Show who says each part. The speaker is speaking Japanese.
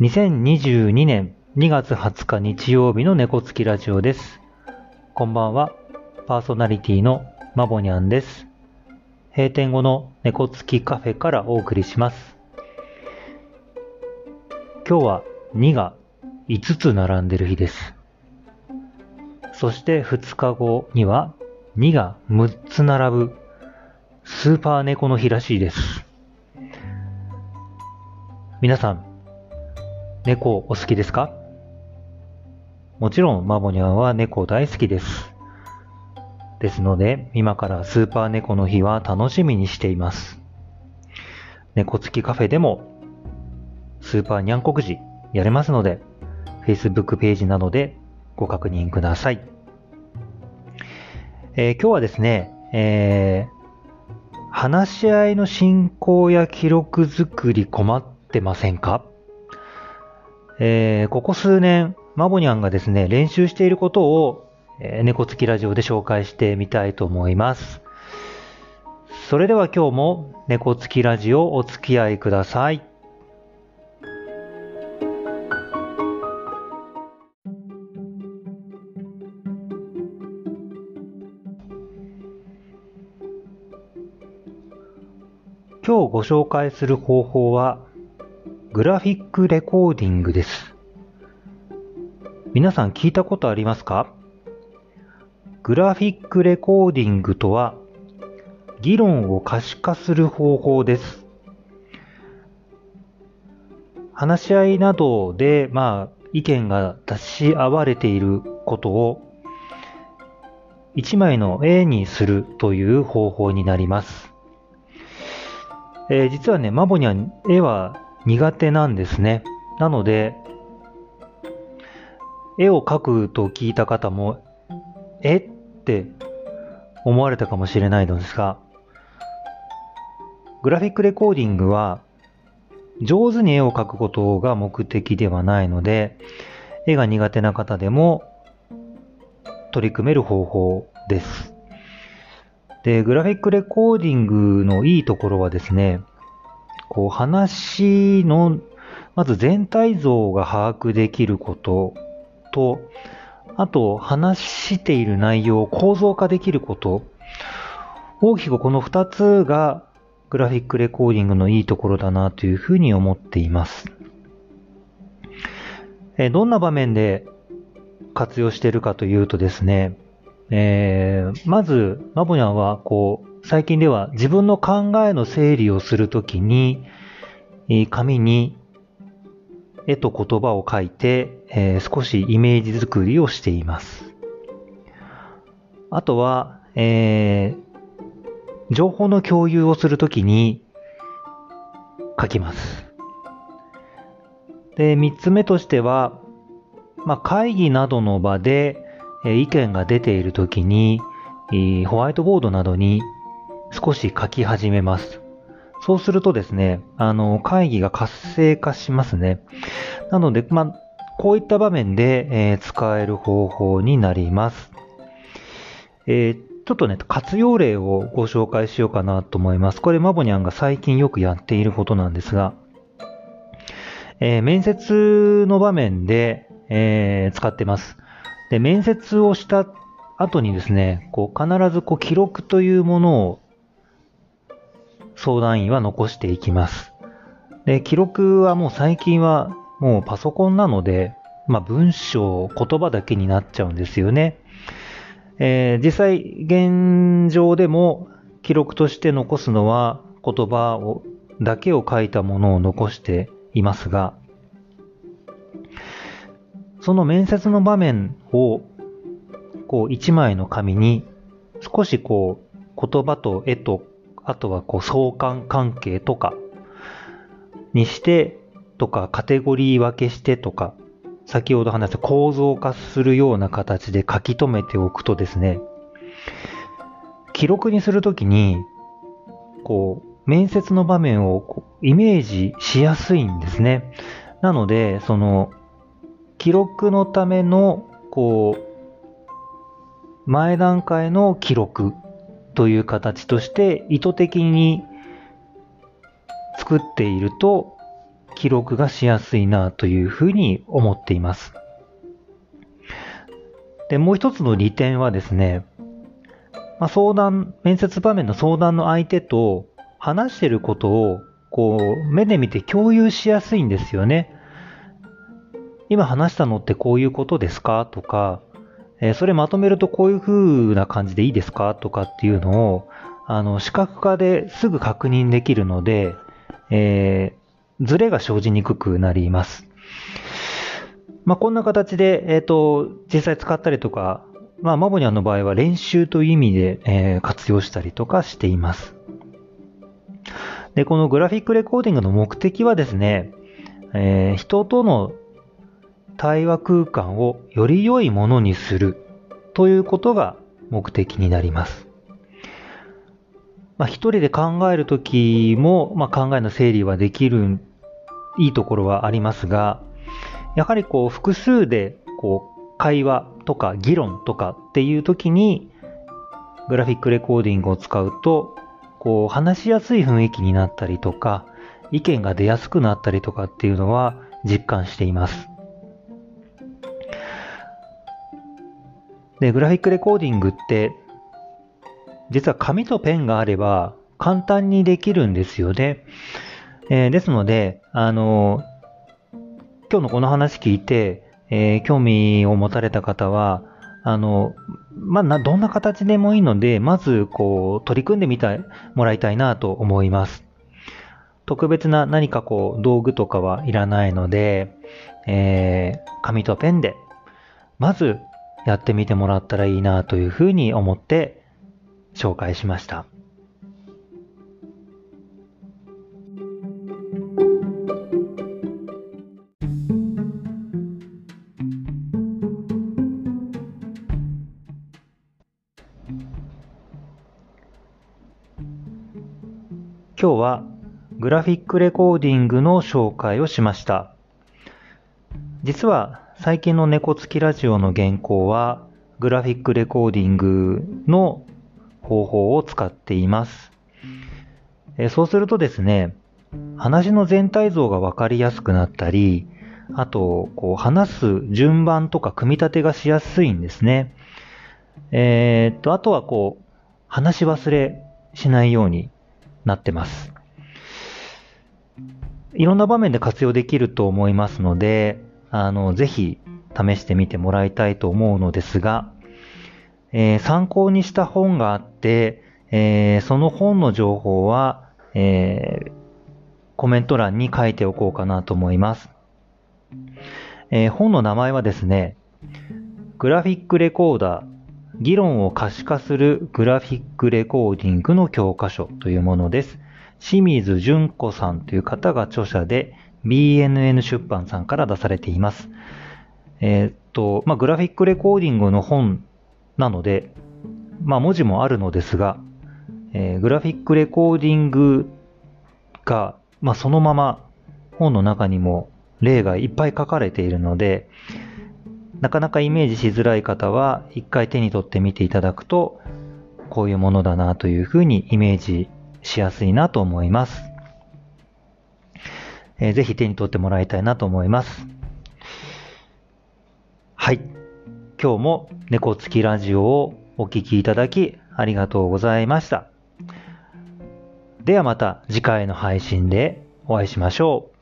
Speaker 1: 2022年2月20日日曜日の猫つきラジオです。こんばんは、パーソナリティのまぼにゃんです。閉店後の猫つきカフェからお送りします。今日は2が5つ並んでる日です。そして2日後には2が6つ並ぶスーパー猫の日らしいです。皆さん、猫お好きですか？もちろん、マボニャンは猫大好きです。ですので、今からスーパー猫の日は楽しみにしています。猫付きカフェでも、スーパーにゃんこくじやれますので、Facebook ページなどでご確認ください。えー今日はですね、えー話し合いの進行や記録作り困ってませんか？えーここ数年、マボニャンがですね、練習していることを、えー猫付きラジオで紹介してみたいと思います。それでは今日も猫付きラジオお付き合いください。今日ご紹介する方法は、グラフィックレコーディングです。皆さん聞いたことありますか？グラフィックレコーディングとは、議論を可視化する方法です。話し合いなどで、まあ、意見が出し合われていることを、一枚の絵にするという方法になります。えー実はね、マボには絵は苦手なんですね。なので、絵を描くと聞いた方も、え？って思われたかもしれないのですが、グラフィックレコーディングは、上手に絵を描くことが目的ではないので、絵が苦手な方でも取り組める方法です。で、グラフィックレコーディングのいいところはですね、こう話の、まず全体像が把握できることと、あと話している内容を構造化できること、大きくこの二つがグラフィックレコーディングのいいところだなというふうに思っています。えどんな場面で活用しているかというとですね、えーまず、マボニャンは、こう、最近では自分の考えの整理をするときに、紙に絵と言葉を書いて、えー少しイメージ作りをしています。あとは、えー情報の共有をするときに書きます。で、三つ目としては、まあ、会議などの場で、えー意見が出ているときに、えーホワイトボードなどに少し書き始めます。そうするとですね、あの、会議が活性化しますね。なので、まあ、こういった場面で、えー使える方法になります。えーちょっとね、活用例をご紹介しようかなと思います。これ、マボニャンが最近よくやっていることなんですが、えー面接の場面で、えー使ってます。で、面接をした後にですね、こう必ずこう記録というものを相談員は残していきます。で、記録はもう最近はもうパソコンなので、まあ文章、言葉だけになっちゃうんですよね。えー実際、現状でも記録として残すのは言葉をだけを書いたものを残していますが、その面接の場面をこう一枚の紙に少しこう言葉と絵とあとはこう相関関係とかにしてとかカテゴリー分けしてとか先ほど話した構造化するような形で書き留めておくとですね記録にするときにこう面接の場面をイメージしやすいんですね。なのでその記録のためのこう前段階の記録という形として意図的に作っていると記録がしやすいなというふうに思っています。で、もう一つの利点はですね、まあ、相談、面接場面の相談の相手と話してることをこう目で見て共有しやすいんですよね。今話したのってこういうことですかとか、え、それまとめるとこういう風な感じでいいですか？とかっていうのを、あの、視覚化ですぐ確認できるので、えー、ズレが生じにくくなります。まあ、こんな形で、えっ、ー、と、実際使ったりとか、まあ、マボニャンの場合は練習という意味で、えー、活用したりとかしています。で、このグラフィックレコーディングの目的はですね、えー、人との対話空間をより良いものにするということが目的になります。まあ、一人で考えるときも、まあ、考えの整理はできるいいところはありますが、やはりこう複数でこう会話とか議論とかっていう時にグラフィックレコーディングを使うとこう話しやすい雰囲気になったりとか意見が出やすくなったりとかっていうのは実感しています。で、グラフィックレコーディングって実は紙とペンがあれば簡単にできるんですよね。えー、ですので、あの、今日のこの話聞いて、えー、興味を持たれた方は、あの、まあ、どんな形でもいいので、まず、こう、取り組んでみたい、もらいたいなと思います。特別な何かこう、道具とかはいらないので、えー、紙とペンで、まずやってみてもらったらいいなというふうに思って紹介しました。今日はグラフィックレコーディングの紹介をしました。実は最近の猫つきラジオの原稿はグラフィックレコーディングの方法を使っています。えそうするとですね、話の全体像がわかりやすくなったり、あと、こう話す順番とか組み立てがしやすいんですね。えー、っと、あとはこう、話し忘れしないようになってます。いろんな場面で活用できると思いますので、あの、ぜひ試してみてもらいたいと思うのですが、えー、参考にした本があって、えー、その本の情報は、えー、コメント欄に書いておこうかなと思います。え本の名前はですね、グラフィックレコーダー議論を可視化するグラフィックレコーディングの教科書というものです。清水純子さんという方が著者で BNN 出版さんから出されています。えー、っと、まあ、グラフィックレコーディングの本なので、まあ、文字もあるのですが、えー、グラフィックレコーディングが、まあ、そのまま本の中にも例がいっぱい書かれているので、なかなかイメージしづらい方は、一回手に取ってみていただくと、こういうものだなというふうにイメージしやすいなと思います。えー、ぜひ手に取ってもらいたいなと思います。はい。今日も猫付きラジオをお聴きいただきありがとうございました。ではまた次回の配信でお会いしましょう。